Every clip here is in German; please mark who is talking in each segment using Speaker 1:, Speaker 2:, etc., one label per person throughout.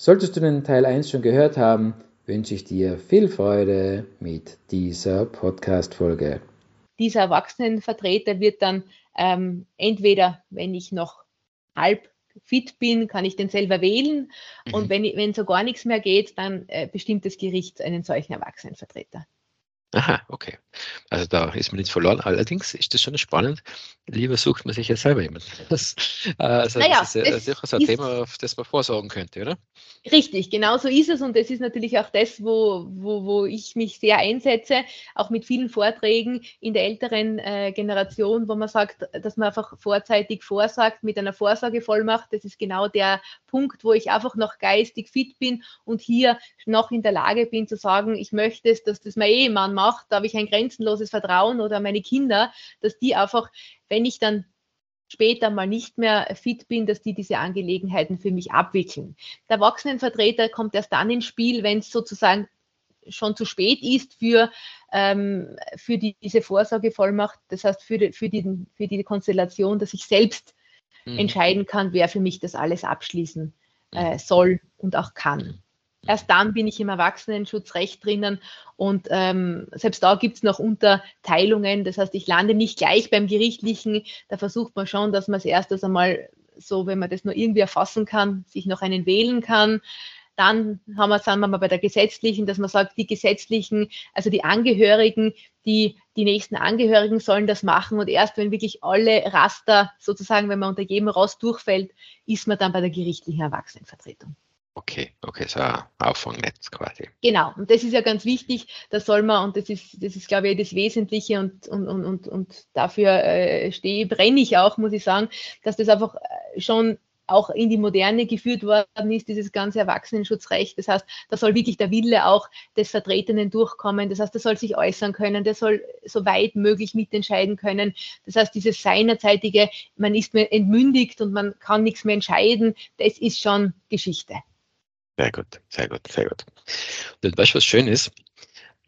Speaker 1: Solltest du den Teil 1 schon gehört haben, wünsche ich dir viel Freude mit dieser Podcast-Folge.
Speaker 2: Dieser Erwachsenenvertreter wird dann ähm, entweder, wenn ich noch halb fit bin, kann ich den selber wählen. Mhm. Und wenn, wenn so gar nichts mehr geht, dann äh, bestimmt das Gericht einen solchen Erwachsenenvertreter.
Speaker 3: Aha, okay. Also da ist man nicht verloren. Allerdings ist das schon spannend. Lieber sucht man sich ja selber jemanden. Das, äh, also naja, das ist ja durchaus ein Thema, auf das man vorsorgen könnte, oder?
Speaker 2: Richtig, genau so ist es. Und das ist natürlich auch das, wo, wo, wo ich mich sehr einsetze, auch mit vielen Vorträgen in der älteren äh, Generation, wo man sagt, dass man einfach vorzeitig vorsagt mit einer Vorsorgevollmacht. Das ist genau der Punkt, wo ich einfach noch geistig fit bin und hier noch in der Lage bin zu sagen, ich möchte es, dass das mein Ehemann macht. Da habe ich ein grenzenloses Vertrauen oder meine Kinder, dass die einfach, wenn ich dann später mal nicht mehr fit bin, dass die diese Angelegenheiten für mich abwickeln. Der Erwachsenenvertreter kommt erst dann ins Spiel, wenn es sozusagen schon zu spät ist für, ähm, für die, diese Vorsorgevollmacht, das heißt für die, für, die, für die Konstellation, dass ich selbst mhm. entscheiden kann, wer für mich das alles abschließen äh, mhm. soll und auch kann. Erst dann bin ich im Erwachsenenschutzrecht drinnen und ähm, selbst da gibt es noch Unterteilungen. Das heißt, ich lande nicht gleich beim Gerichtlichen. Da versucht man schon, dass man es erst einmal so, wenn man das nur irgendwie erfassen kann, sich noch einen wählen kann. Dann haben wir, sind wir mal bei der gesetzlichen, dass man sagt, die gesetzlichen, also die Angehörigen, die, die nächsten Angehörigen sollen das machen und erst wenn wirklich alle Raster sozusagen, wenn man unter jedem Rost durchfällt, ist man dann bei der gerichtlichen Erwachsenenvertretung.
Speaker 3: Okay, okay, so ein Auffangnetz quasi.
Speaker 2: Genau, und das ist ja ganz wichtig, da soll man, und das ist, das ist, glaube ich, das Wesentliche und, und, und, und, und dafür äh, stehe, brenne ich auch, muss ich sagen, dass das einfach äh, schon auch in die Moderne geführt worden ist, dieses ganze Erwachsenenschutzrecht. Das heißt, da soll wirklich der Wille auch des Vertretenen durchkommen. Das heißt, der soll sich äußern können, der soll so weit möglich mitentscheiden können. Das heißt, dieses seinerzeitige, man ist entmündigt und man kann nichts mehr entscheiden, das ist schon Geschichte.
Speaker 3: Sehr gut, sehr gut, sehr gut. Und weißt du, was schön ist?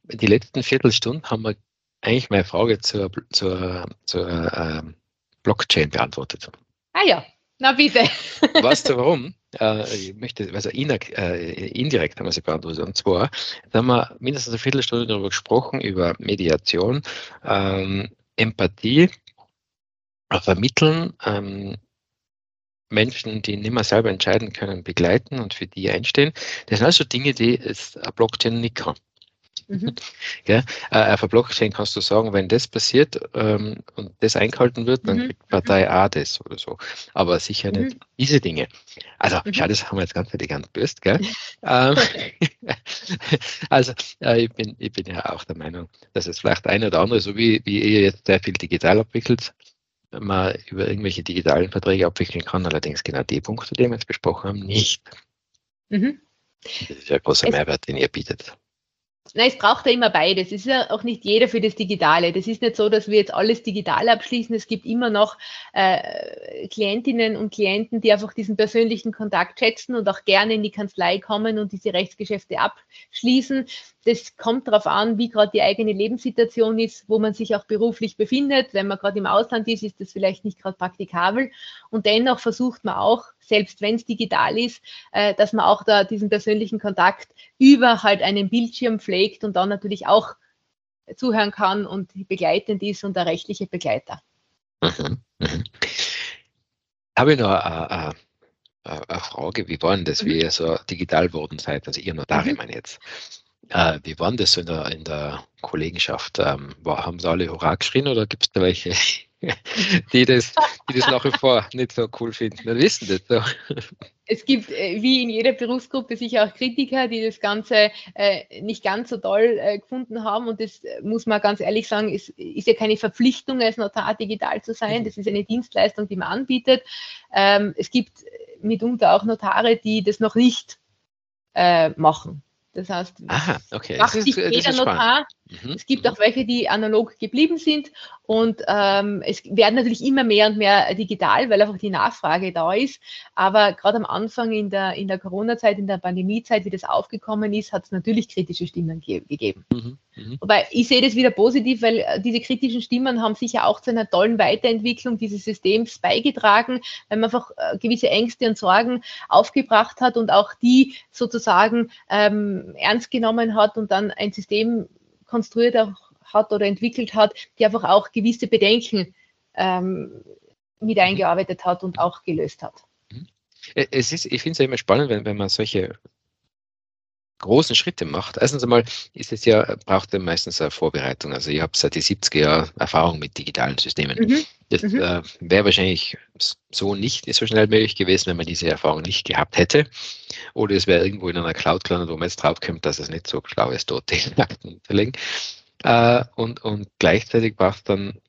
Speaker 3: Die letzten Viertelstunde haben wir eigentlich meine Frage zur, zur, zur ähm, Blockchain beantwortet.
Speaker 2: Ah ja, na bitte.
Speaker 3: Weißt du warum? Äh, ich möchte, also äh, indirekt haben wir sie beantwortet. Und zwar haben wir mindestens eine Viertelstunde darüber gesprochen, über Mediation, ähm, Empathie, Vermitteln, ähm, Menschen, die nicht mehr selber entscheiden können, begleiten und für die einstehen. Das sind also Dinge, die es eine Blockchain nicht kann. Mhm. Ja, äh, auf der Blockchain kannst du sagen, wenn das passiert ähm, und das eingehalten wird, dann mhm. kriegt Partei A das oder so. Aber sicher mhm. nicht diese Dinge. Also, mhm. schau, das haben wir jetzt ganz elegant gelöst, gell? ähm, also, äh, ich, bin, ich bin ja auch der Meinung, dass es vielleicht ein oder andere, so wie, wie ihr jetzt sehr viel digital abwickelt, man über irgendwelche digitalen Verträge abwickeln kann, allerdings genau die Punkte, die wir jetzt besprochen haben, nicht. Mhm. Das ist ja ein großer Mehrwert, den ihr bietet.
Speaker 2: Na, es braucht ja immer beides. Es ist ja auch nicht jeder für das Digitale. Das ist nicht so, dass wir jetzt alles digital abschließen. Es gibt immer noch äh, Klientinnen und Klienten, die einfach diesen persönlichen Kontakt schätzen und auch gerne in die Kanzlei kommen und diese Rechtsgeschäfte abschließen. Das kommt darauf an, wie gerade die eigene Lebenssituation ist, wo man sich auch beruflich befindet. Wenn man gerade im Ausland ist, ist das vielleicht nicht gerade praktikabel. Und dennoch versucht man auch, selbst wenn es digital ist, äh, dass man auch da diesen persönlichen Kontakt über halt einen Bildschirm pflegt und dann natürlich auch zuhören kann und begleitend ist und der rechtliche Begleiter. Mhm.
Speaker 3: Mhm. Habe ich noch eine, eine, eine, Frage, wie war denn das, mhm. wie ihr so digital worden seid, also ihr Notare mhm. meine jetzt. Äh, wie war das so in der, in der Kollegenschaft? Ähm, war, haben sie alle Hurra geschrien oder gibt es da welche, die das, die das nach wie vor nicht so cool finden? Wir wissen das so.
Speaker 2: Es gibt, äh, wie in jeder Berufsgruppe, sicher auch Kritiker, die das Ganze äh, nicht ganz so toll äh, gefunden haben. Und das äh, muss man ganz ehrlich sagen, ist, ist ja keine Verpflichtung, als Notar digital zu sein. Mhm. Das ist eine Dienstleistung, die man anbietet. Ähm, es gibt mitunter auch Notare, die das noch nicht äh, machen. Das heißt,
Speaker 3: Aha, okay.
Speaker 2: macht
Speaker 3: ist- das
Speaker 2: jeder Notar.
Speaker 3: Mhm.
Speaker 2: Es gibt auch welche, die analog geblieben sind und ähm, es werden natürlich immer mehr und mehr digital, weil einfach die Nachfrage da ist. Aber gerade am Anfang in der, in der Corona-Zeit, in der Pandemie-Zeit, wie das aufgekommen ist, hat es natürlich kritische Stimmen ge gegeben.
Speaker 3: Mhm. Mhm.
Speaker 2: Wobei ich sehe das wieder positiv, weil äh, diese kritischen Stimmen haben sicher auch zu einer tollen Weiterentwicklung dieses Systems beigetragen, weil man einfach äh, gewisse Ängste und Sorgen aufgebracht hat und auch die sozusagen ähm, ernst genommen hat und dann ein System konstruiert hat oder entwickelt hat, die einfach auch gewisse Bedenken ähm, mit eingearbeitet hat und auch gelöst hat.
Speaker 3: Äh, Es ist, ich finde es ja immer spannend, wenn, wenn man solche großen Schritte macht. Erstens einmal ist es ja, braucht er meistens eine Vorbereitung. Also ich habe seit die 70er Jahren Erfahrung mit digitalen Systemen.
Speaker 2: Mhm.
Speaker 3: Das
Speaker 2: Mhm.
Speaker 3: äh, wäre wahrscheinlich so nicht so schnell möglich gewesen, wenn man diese Erfahrung nicht gehabt hätte. Oder es wäre irgendwo in einer Cloud gelandet, wo man jetzt draufkommt, dass es nicht so schlau ist, dort die Akten zu legen. Äh, und, und gleichzeitig braucht dann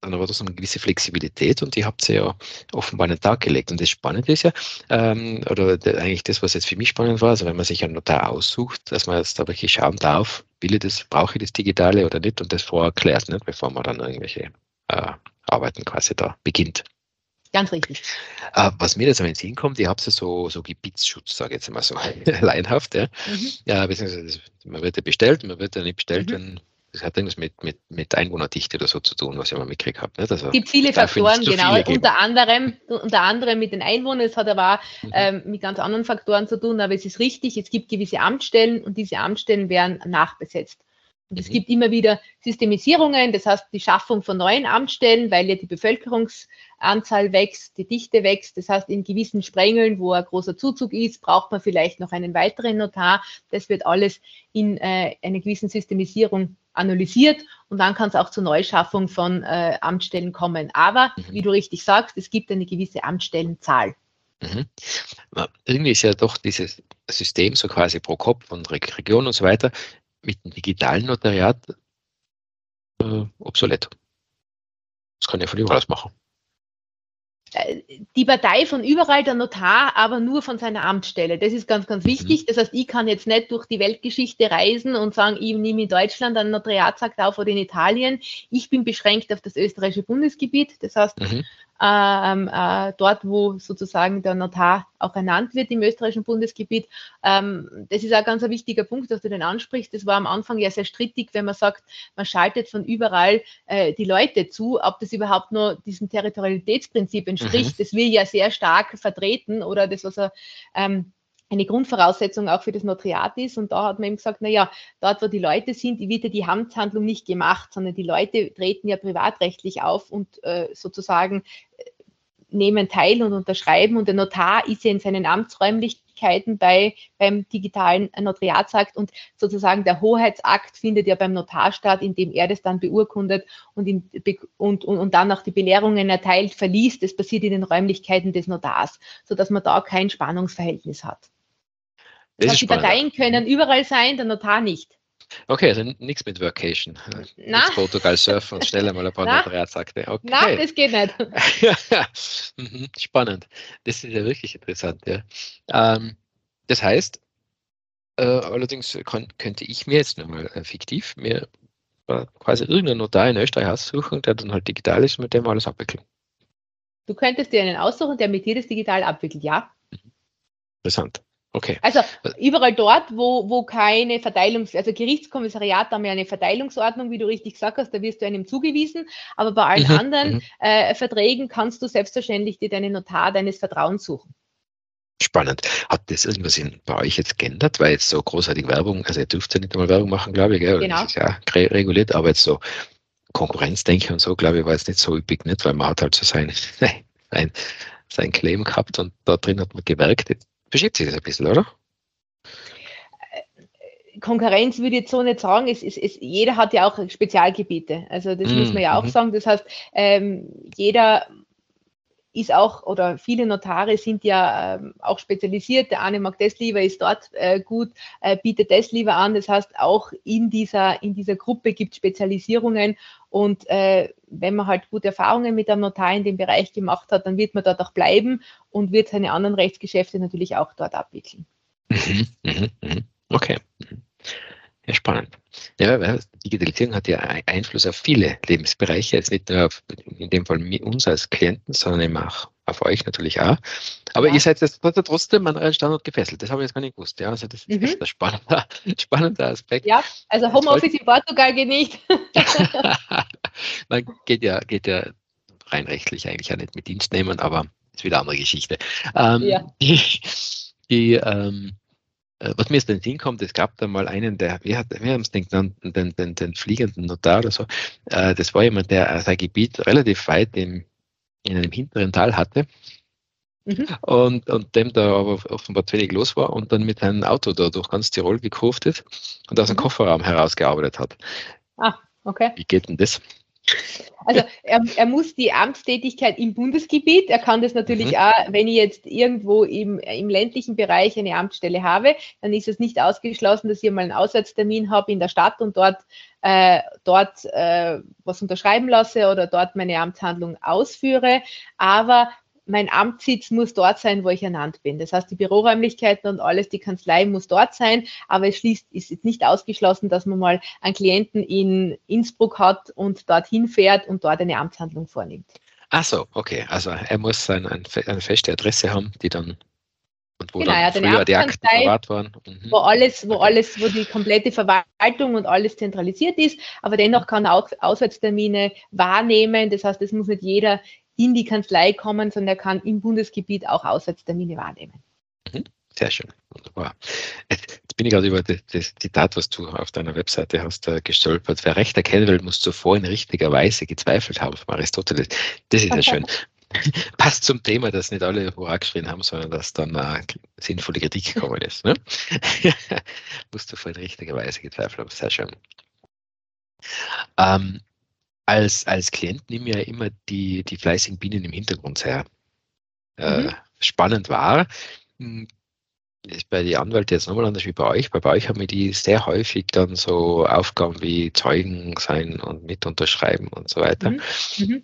Speaker 3: dann aber trotzdem eine gewisse Flexibilität und die habt ihr ja offenbar an den Tag gelegt. Und das Spannende ist ja, ähm, oder der, eigentlich das, was jetzt für mich spannend war, also wenn man sich einen Notar aussucht, dass man jetzt da wirklich schauen darf, will ich das, brauche ich das Digitale oder nicht und das vorher klärt, nicht, bevor man dann irgendwelche äh, Arbeiten quasi da beginnt.
Speaker 2: Ganz richtig.
Speaker 3: Äh, was mir jetzt am Sinn kommt, ihr habt ja so, so Gebietsschutz, sage ich jetzt mal so laienhaft. Ja.
Speaker 2: Mhm.
Speaker 3: Ja, beziehungsweise das- man wird ja bestellt, man wird ja nicht bestellt,
Speaker 2: Mhm.
Speaker 3: wenn das hat irgendwas mit, mit, mit Einwohnerdichte oder so zu tun, was ich mal mitgekriegt habe. Nicht? Also,
Speaker 2: Es gibt viele Faktoren, genau.
Speaker 3: viele.
Speaker 2: Unter anderem, unter anderem mit den Einwohnern. Es hat aber auch
Speaker 3: Mhm.
Speaker 2: ähm, mit ganz anderen Faktoren zu tun. Aber es ist richtig, es gibt gewisse Amtsstellen und diese Amtsstellen werden nachbesetzt. Und es
Speaker 3: Mhm.
Speaker 2: gibt immer wieder Systemisierungen, das heißt die Schaffung von neuen Amtsstellen, weil ja die Bevölkerungsanzahl wächst, die Dichte wächst. Das heißt, in gewissen Sprengeln, wo ein großer Zuzug ist, braucht man vielleicht noch einen weiteren Notar. Das wird alles in äh, einer gewissen Systemisierung analysiert und dann kann es auch zur Neuschaffung von äh, Amtsstellen kommen. Aber,
Speaker 3: Mhm.
Speaker 2: wie du richtig sagst, es gibt eine gewisse Amtsstellenzahl.
Speaker 3: Mhm. Na, Irgendwie ist ja doch dieses System so quasi pro Kopf und Re- Region und so weiter mit dem digitalen Notariat äh, obsolet. Das kann ich von überall aus machen.
Speaker 2: Äh, Die Partei von überall, der Notar, aber nur von seiner Amtsstelle. Das ist ganz, ganz wichtig. Das heißt, ich kann jetzt nicht durch die Weltgeschichte reisen und sagen, ich nehme in Deutschland einen Notariatsakt auf oder in Italien. Ich bin beschränkt auf das österreichische Bundesgebiet. Das heißt,
Speaker 3: Mhm.
Speaker 2: Ähm, äh, dort, wo sozusagen der Notar auch ernannt wird im österreichischen Bundesgebiet. Ähm, das ist auch ganz ein wichtiger Punkt, dass du den ansprichst. Das war am Anfang ja sehr strittig, wenn man sagt, man schaltet von überall äh, die Leute zu, ob das überhaupt nur diesem Territorialitätsprinzip entspricht. Das wird ja sehr stark vertreten oder das, was er ähm, eine Grundvoraussetzung auch für das Notariat ist. Und da hat man eben gesagt, naja, dort, wo die Leute sind, wird ja die Amtshandlung nicht gemacht, sondern die Leute treten ja privatrechtlich auf und äh, sozusagen äh, nehmen teil und unterschreiben. Und der Notar ist ja in seinen Amtsräumlichkeiten bei, beim digitalen Notariatsakt und sozusagen der Hoheitsakt findet ja beim Notar statt, indem er das dann beurkundet und, in, und, und, und dann auch die Belehrungen erteilt, verliest. Das passiert in den Räumlichkeiten des Notars, sodass man da kein Spannungsverhältnis hat.
Speaker 3: Das ist.
Speaker 2: Parteien können überall sein, der Notar nicht.
Speaker 3: Okay, also nichts mit Vacation.
Speaker 2: Na.
Speaker 3: Jetzt Portugal surfen und schnell einmal ein paar. Notariatsakte. Okay.
Speaker 2: Nein, das geht nicht.
Speaker 3: Mhm, Spannend. Das ist ja wirklich interessant, ja. Ähm, das heißt, äh, allerdings kann, könnte ich mir jetzt nochmal äh, fiktiv mir äh, quasi irgendeinen Notar in Österreich aussuchen, der dann halt digital ist und mit dem alles abwickeln.
Speaker 2: Du könntest dir einen aussuchen, der mit dir das digital abwickelt, ja.
Speaker 3: Interessant. Okay.
Speaker 2: Also überall dort, wo, wo keine Verteilungs-, also Gerichtskommissariat haben ja eine Verteilungsordnung, wie du richtig gesagt hast, da wirst du einem zugewiesen, aber bei allen
Speaker 3: Mhm,
Speaker 2: anderen
Speaker 3: mhm.
Speaker 2: äh, Verträgen kannst du selbstverständlich dir deinen Notar deines Vertrauens suchen.
Speaker 3: Spannend. Hat das irgendwas in, bei euch jetzt geändert? Weil jetzt so großartig Werbung, also ihr dürft ja nicht einmal Werbung machen, glaube ich, gell?
Speaker 2: Genau.
Speaker 3: Das ist ja re- reguliert, aber jetzt so Konkurrenzdenke und so, glaube ich, war jetzt nicht so üppig, nicht? Weil man hat halt so sein, sein, sein Claim gehabt und da drin hat man gewerkt. Verschiebt sich das ein bisschen, oder?
Speaker 2: Konkurrenz würde ich jetzt so nicht sagen. Es, es, es, jeder hat ja auch Spezialgebiete. Also das
Speaker 3: Mm,
Speaker 2: muss man ja auch
Speaker 3: mhm.
Speaker 2: sagen. Das heißt, ähm, jeder ist auch, oder viele Notare sind ja ähm, auch spezialisiert. Der eine mag das lieber, ist dort äh, gut, äh, bietet das lieber an. Das heißt, auch in dieser, in dieser Gruppe gibt es Spezialisierungen Und äh, wenn man halt gute Erfahrungen mit einem Notar in dem Bereich gemacht hat, dann wird man dort auch bleiben und wird seine anderen Rechtsgeschäfte natürlich auch dort abwickeln.
Speaker 3: Mhm, mh, mh. Okay. Mhm. Ja, spannend. Ja, Digitalisierung hat ja Einfluss auf viele Lebensbereiche, jetzt nicht nur auf, in dem Fall uns als Klienten, sondern eben auch auf euch natürlich auch. Aber ja. ihr seid jetzt trotzdem an euren Standort gefesselt. Das habe ich jetzt gar nicht gewusst. Ja, also das ist mhm. ein spannender, spannender Aspekt.
Speaker 2: Ja, also Homeoffice in Portugal geht nicht.
Speaker 3: Man geht ja, geht ja rein rechtlich eigentlich ja nicht mit Dienstnehmern, aber ist wieder eine andere Geschichte. Ähm, ja. Die, die ähm, äh, was mir jetzt in den Sinn kommt, es gab da mal einen, der, wir haben es den genannt, den, den, den fliegenden Notar oder so, äh, das war jemand, der sein Gebiet relativ weit im, in einem hinteren Tal hatte mhm. und, und dem da aber offenbar zu wenig los war und dann mit seinem Auto da durch ganz Tirol gekurft ist und aus dem mhm. Kofferraum herausgearbeitet hat.
Speaker 2: Ah, okay.
Speaker 3: Wie geht denn das?
Speaker 2: Also er, er, muss die Amtstätigkeit im Bundesgebiet, er kann das natürlich mhm. auch, wenn ich jetzt irgendwo im, im ländlichen Bereich eine Amtsstelle habe, dann ist es nicht ausgeschlossen, dass ich mal einen Auswärtstermin habe in der Stadt und dort, äh, dort äh, was unterschreiben lasse oder dort meine Amtshandlung ausführe. Aber mein Amtssitz muss dort sein, wo ich ernannt bin. Das heißt, die Büroräumlichkeiten und alles, die Kanzlei muss dort sein, aber es schließt, ist jetzt nicht ausgeschlossen, dass man mal einen Klienten in Innsbruck hat und dorthin fährt und dort eine Amtshandlung vornimmt.
Speaker 3: Ach so, okay. Also er muss ein, ein, eine feste Adresse haben, die dann
Speaker 2: und wo genau, dann ja, früher die Akten verwahrt waren. Mhm. Wo alles, wo alles, wo die komplette Verwaltung und alles zentralisiert ist, aber dennoch kann er auch Auswärtstermine wahrnehmen. Das heißt, es muss nicht jeder in die Kanzlei kommen, sondern er kann im Bundesgebiet auch Auswärtstermine wahrnehmen.
Speaker 3: Mhm. Sehr schön, wunderbar. Jetzt bin ich gerade über das, Zitat, was du auf deiner Webseite hast, äh, gestolpert. Wer Recht erkennen will, muss zuvor in richtiger Weise gezweifelt haben von Aristoteles. Das ist ja schön. Passt zum Thema, dass nicht alle Hurra geschrien haben, sondern dass dann äh, sinnvolle Kritik gekommen ist. Ne? musst zuvor in richtiger Weise gezweifelt haben. Sehr schön. Ähm, als, als Klient nehme ich ja immer die, die fleißigen Bienen im Hintergrund sehr äh, mhm. spannend wahr. Hm, ist bei den Anwälten jetzt nochmal anders wie bei euch. Bei euch haben wir die sehr häufig dann so Aufgaben wie Zeugen sein und mit unterschreiben und so weiter. Mhm. Mhm.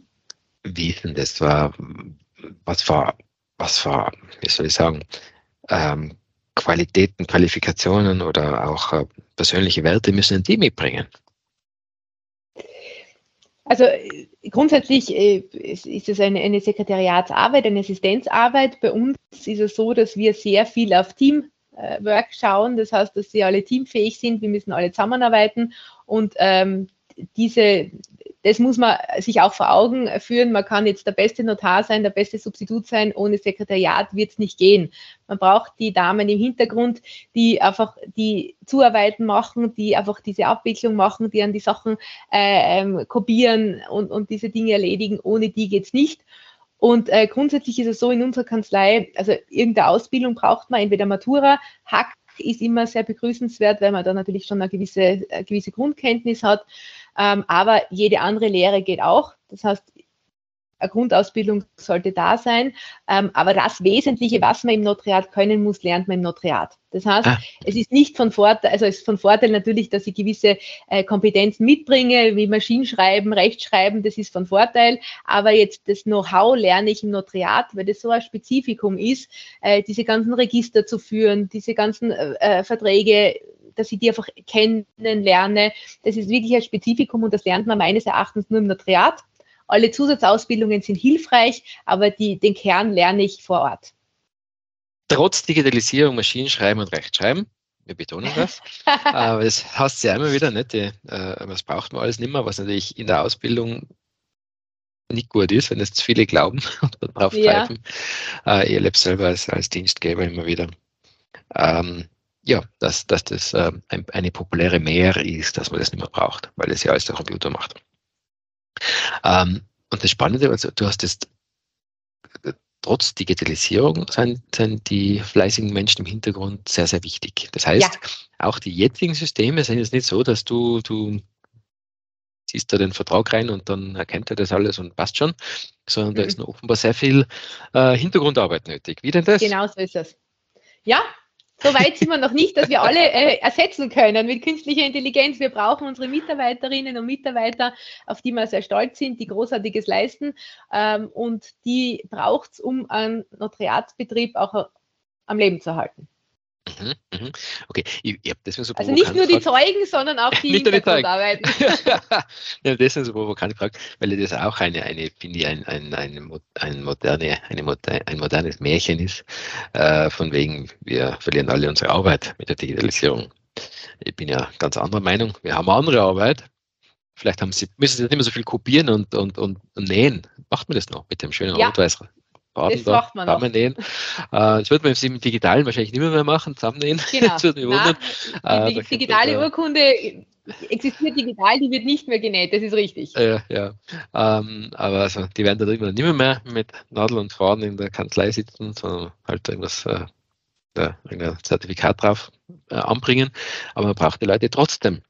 Speaker 3: Wie ist denn das? War, was war, was war, wie soll ich sagen, ähm, Qualitäten, Qualifikationen oder auch äh, persönliche Werte müssen die mitbringen?
Speaker 2: Also äh, grundsätzlich äh, ist es eine, eine Sekretariatsarbeit, eine Assistenzarbeit. Bei uns ist es so, dass wir sehr viel auf Teamwork schauen. Das heißt, dass sie alle teamfähig sind. Wir müssen alle zusammenarbeiten und ähm, diese, das muss man sich auch vor Augen führen. Man kann jetzt der beste Notar sein, der beste Substitut sein. Ohne Sekretariat wird es nicht gehen. Man braucht die Damen im Hintergrund, die einfach die Zuarbeiten machen, die einfach diese Abwicklung machen, die an die Sachen äh, ähm, kopieren und, und diese Dinge erledigen. Ohne die geht es nicht. Und äh, grundsätzlich ist es so in unserer Kanzlei, also irgendeine Ausbildung braucht man, entweder Matura, Hack ist immer sehr begrüßenswert, weil man da natürlich schon eine gewisse, eine gewisse Grundkenntnis hat. Ähm, aber jede andere Lehre geht auch. Das heißt, eine Grundausbildung sollte da sein. Ähm, aber das Wesentliche, was man im Notariat können muss, lernt man im Notariat. Das heißt, ah. es ist nicht von Vorteil, also es ist von Vorteil natürlich, dass ich gewisse äh, Kompetenzen mitbringe, wie Maschinenschreiben, Rechtschreiben, das ist von Vorteil. Aber jetzt das Know-how lerne ich im Notariat, weil das so ein Spezifikum ist, äh, diese ganzen Register zu führen, diese ganzen äh, äh Verträge dass ich die einfach kennenlerne. Das ist wirklich ein Spezifikum und das lernt man meines Erachtens nur im Notariat. Alle Zusatzausbildungen sind hilfreich, aber die, den Kern lerne ich vor Ort.
Speaker 3: Trotz Digitalisierung, Maschinenschreiben und Rechtschreiben, wir betonen das, aber es heißt ja immer wieder, nicht, die, äh, was braucht man alles nicht mehr, was natürlich in der Ausbildung nicht gut ist, wenn es zu viele glauben und darauf ja. greifen. Äh, ich erlebe selber als, als Dienstgeber immer wieder. Ähm, ja, dass, dass das äh, ein, eine populäre Mehr ist, dass man das nicht mehr braucht, weil es ja alles der Computer macht. Ähm, und das Spannende, also du hast jetzt trotz Digitalisierung sind, sind die fleißigen Menschen im Hintergrund sehr, sehr wichtig. Das heißt, ja. auch die jetzigen Systeme sind jetzt nicht so, dass du, du ziehst da den Vertrag rein und dann erkennt er das alles und passt schon, sondern mhm. da ist noch offenbar sehr viel äh, Hintergrundarbeit nötig. Wie denn das?
Speaker 2: Genau so ist es. Ja, so weit sind wir noch nicht, dass wir alle äh, ersetzen können mit künstlicher Intelligenz. Wir brauchen unsere Mitarbeiterinnen und Mitarbeiter, auf die wir sehr stolz sind, die Großartiges leisten. Ähm, und die braucht es, um einen Notariatsbetrieb auch am Leben zu halten.
Speaker 3: Mhm, mhm. Okay, ich, ich habe deswegen so
Speaker 2: Also nicht nur die Zeugen, sondern auch die
Speaker 3: Hintergrund arbeiten. ja, deswegen so provokant gefragt, weil das auch eine, eine finde ich, ein, ein, ein, ein, moderne, eine, ein modernes Märchen ist, äh, von wegen, wir verlieren alle unsere Arbeit mit der Digitalisierung. Ich bin ja ganz anderer Meinung. Wir haben andere Arbeit. Vielleicht haben sie, müssen sie nicht mehr so viel kopieren und, und, und, und nähen. Macht man das noch mit dem schönen ja. Rot-Weiß
Speaker 2: Baden das da macht man
Speaker 3: zusammennähen. Äh, das wird man im Digitalen wahrscheinlich nicht mehr machen, zusammennähen. Genau. das würde mich wundern.
Speaker 2: Die, die digitale Urkunde existiert digital, die wird nicht mehr genäht, das ist richtig.
Speaker 3: Ja, ja. Ähm, aber also, die werden da drüben nicht mehr, mehr mit Nadel und Faden in der Kanzlei sitzen, sondern halt irgendwas, äh, da, irgendein Zertifikat drauf äh, anbringen. Aber man braucht die Leute trotzdem.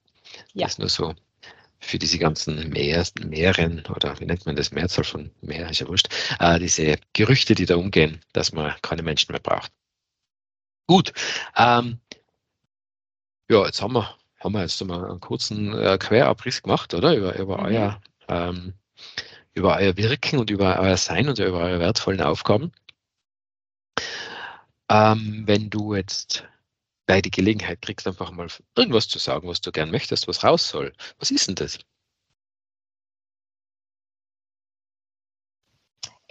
Speaker 3: Ja. Das ist nur so für diese ganzen Mehr, Meeren oder wie nennt man das, Mehrzahl von Meer, ist ja wurscht, äh, diese Gerüchte, die da umgehen, dass man keine Menschen mehr braucht. Gut, ähm, ja, jetzt haben wir, haben wir jetzt mal einen kurzen äh, Querabriss gemacht, oder? Über, über, mhm. euer, ähm, über euer Wirken und über euer Sein und über eure wertvollen Aufgaben. Ähm, wenn du jetzt bei die Gelegenheit kriegst, einfach mal irgendwas zu sagen, was du gern möchtest, was raus soll. Was ist denn das?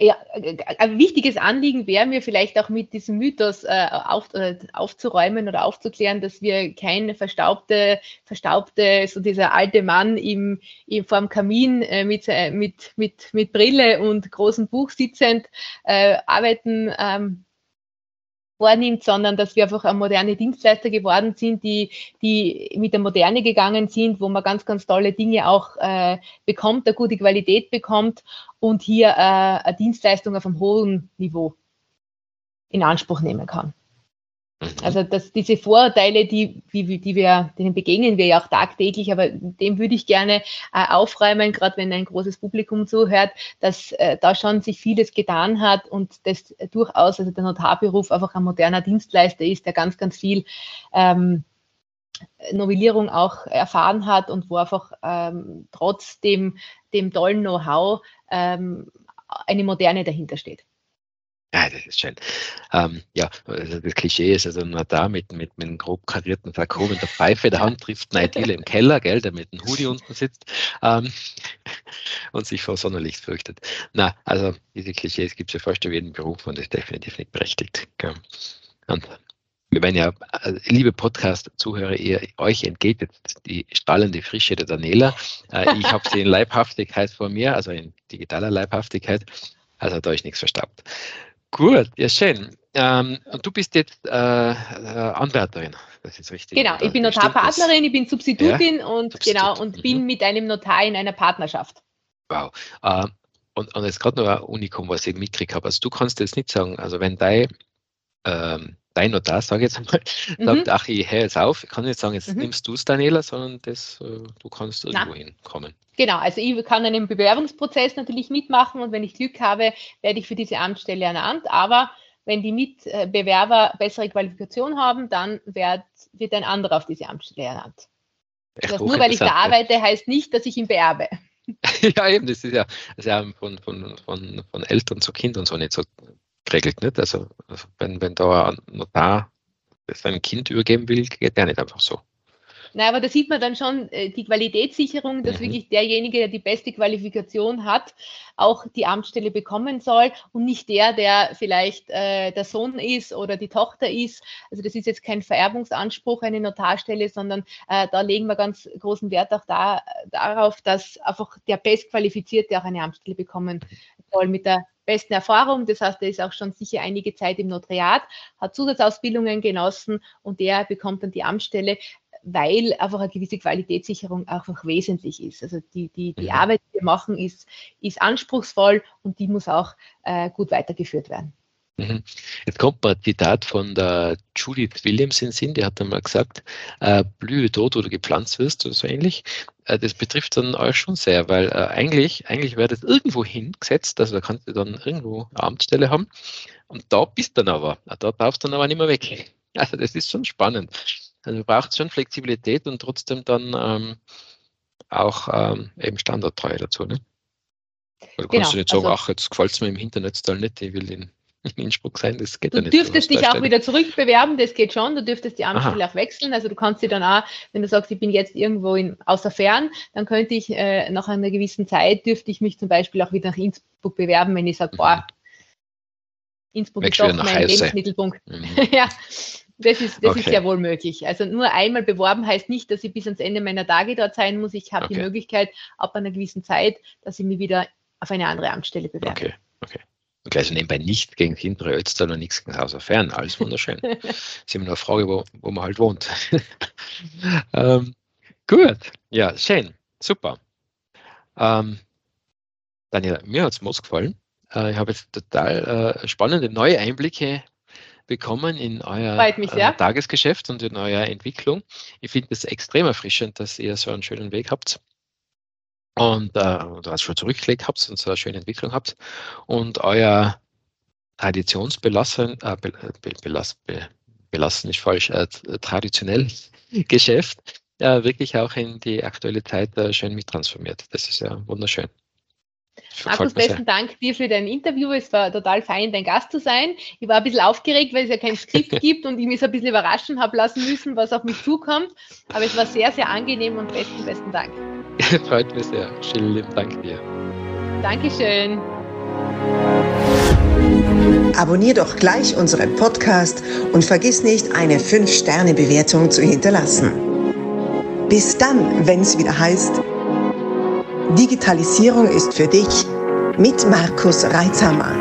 Speaker 2: Ja, ein wichtiges Anliegen wäre mir vielleicht auch mit diesem Mythos äh, auf, äh, aufzuräumen oder aufzuklären, dass wir kein verstaubte, verstaubte, so dieser alte Mann im, im vorm Kamin äh, mit, mit, mit, mit Brille und großem Buch sitzend äh, arbeiten ähm, vornimmt, sondern dass wir einfach ein moderne Dienstleister geworden sind, die, die mit der Moderne gegangen sind, wo man ganz, ganz tolle Dinge auch äh, bekommt, eine gute Qualität bekommt und hier äh, eine Dienstleistung auf einem hohen Niveau in Anspruch nehmen kann. Also dass diese Vorurteile, die, die, die wir, denen begegnen wir ja auch tagtäglich, aber dem würde ich gerne äh, aufräumen, gerade wenn ein großes Publikum zuhört, dass äh, da schon sich vieles getan hat und das durchaus, also der Notarberuf einfach ein moderner Dienstleister ist, der ganz, ganz viel ähm, Novellierung auch erfahren hat und wo einfach ähm, trotzdem dem tollen Know-how ähm, eine Moderne dahinter steht.
Speaker 3: Ja, das ist schön. Ähm, ja, also das Klischee ist also nur da mit, mit, mit einem grob karierten Sakko mit der Pfeife in der Hand trifft ein Ideal im Keller, gell, der mit einem Hoodie unten sitzt ähm, und sich vor Sonnenlicht fürchtet. Na, also diese Klischees gibt es ja fast in jedem Beruf und das ist definitiv nicht berechtigt. Gell. Und wir werden ja, also, liebe Podcast-Zuhörer, ihr, euch entgeht jetzt die strahlende Frische der Daniela. Äh, ich habe sie in Leibhaftigkeit vor mir, also in digitaler Leibhaftigkeit. Also da ist nichts verstaubt. Gut, ja schön. Ähm, und du bist jetzt äh, äh, Anwärterin,
Speaker 2: das ist richtig. Genau, ich bin Notarpartnerin, ich bin Substitutin ja? und Substitut. genau und mhm. bin mit einem Notar in einer Partnerschaft.
Speaker 3: Wow. Äh, und, und jetzt gerade noch ein Unikum, was ich mitgekriegt habe. Also du kannst jetzt nicht sagen, also wenn dein ähm, dein Notar, sage ich jetzt einmal, mhm. sagt, ach, ich höre jetzt auf, ich kann nicht sagen, jetzt mhm. nimmst du es, Daniela, sondern das, äh, du kannst irgendwo Na. hinkommen.
Speaker 2: Genau, also ich kann einen Bewerbungsprozess natürlich mitmachen und wenn ich Glück habe, werde ich für diese Amtsstelle ernannt, aber wenn die Mitbewerber bessere Qualifikation haben, dann wird, wird ein anderer auf diese Amtsstelle ernannt. Das nur weil ich da arbeite, heißt nicht, dass ich ihn beerbe.
Speaker 3: ja, eben, das ist ja, das ist ja von, von, von, von Eltern zu Kind und so nicht so geregelt. Nicht? Also, also wenn, wenn da ein Notar sein Kind übergeben will, geht der nicht einfach so.
Speaker 2: Nein, aber da sieht man dann schon äh, die Qualitätssicherung, dass mhm. wirklich derjenige, der die beste Qualifikation hat, auch die Amtsstelle bekommen soll und nicht der, der vielleicht äh, der Sohn ist oder die Tochter ist. Also das ist jetzt kein Vererbungsanspruch, eine Notarstelle, sondern äh, da legen wir ganz großen Wert auch da, darauf, dass einfach der Bestqualifizierte auch eine Amtsstelle bekommen soll mit der besten Erfahrung. Das heißt, er ist auch schon sicher einige Zeit im Notariat, hat Zusatzausbildungen genossen und der bekommt dann die Amtsstelle, weil einfach eine gewisse Qualitätssicherung einfach wesentlich ist. Also die, die, die. Arbeit, die wir machen, ist, ist anspruchsvoll und die muss auch äh, gut weitergeführt werden.
Speaker 3: Mhm. Jetzt kommt mal ein Zitat von der Judith Williams in Sinn, die hat einmal gesagt, äh, blühe wo du gepflanzt wirst, oder so ähnlich. Äh, das betrifft dann euch schon sehr, weil äh, eigentlich, eigentlich wäre das irgendwo hingesetzt, also da kannst du dann irgendwo eine Amtsstelle haben und da bist du dann aber, da darfst du dann aber nicht mehr weg. Also das ist schon spannend. Also du brauchst schon Flexibilität und trotzdem dann ähm, auch ähm, eben Standardtreue dazu. Ne? Du genau, kannst du nicht sagen, also, ach, jetzt gefällt es mir im Internetstyle nicht, ich will in, in Innsbruck sein, das geht
Speaker 2: du
Speaker 3: ja nicht.
Speaker 2: Du dürftest dich auch wieder zurückbewerben, das geht schon, du dürftest die Amtsstelle auch wechseln, also du kannst sie dann auch, wenn du sagst, ich bin jetzt irgendwo in, außer Fern, dann könnte ich äh, nach einer gewissen Zeit, dürfte ich mich zum Beispiel auch wieder nach Innsbruck bewerben, wenn ich sage, mhm. boah, Innsbruck ist doch mein Heise. Lebensmittelpunkt. Mhm. ja, das ist, das okay. ist ja wohl möglich. Also nur einmal beworben heißt nicht, dass ich bis ans Ende meiner Tage dort sein muss. Ich habe okay. die Möglichkeit, ab einer gewissen Zeit, dass ich mich wieder auf eine andere Amtsstelle bewerbe.
Speaker 3: Okay. Und gleich so nebenbei nicht gegen hintere Ötztal und nichts gegen Hauser Fern. Alles wunderschön. ist immer nur eine Frage, wo, wo man halt wohnt. ähm, gut, ja, schön, super. Ähm, Daniela, mir hat es Moos gefallen. Äh, ich habe jetzt total äh, spannende neue Einblicke bekommen in euer äh, Tagesgeschäft und in eure Entwicklung. Ich finde es extrem erfrischend, dass ihr so einen schönen Weg habt und äh, oder schon zurückgelegt habt und so eine schöne Entwicklung habt und euer traditionsbelassen, äh, be, be, belass, be, belassen ist falsch, äh, traditionell Geschäft äh, wirklich auch in die aktuelle Zeit äh, schön mittransformiert. Das ist ja wunderschön.
Speaker 2: Markus, besten Dank dir für dein Interview. Es war total fein, dein Gast zu sein. Ich war ein bisschen aufgeregt, weil es ja kein Skript gibt und ich mich so ein bisschen überraschen habe lassen müssen, was auf mich zukommt. Aber es war sehr, sehr angenehm und besten, besten Dank.
Speaker 3: Freut mich sehr. Vielen lieben Dank dir.
Speaker 2: Dankeschön.
Speaker 4: Abonnier doch gleich unseren Podcast und vergiss nicht, eine 5-Sterne-Bewertung zu hinterlassen. Bis dann, wenn es wieder heißt, Digitalisierung ist für dich mit Markus Reitzhammer.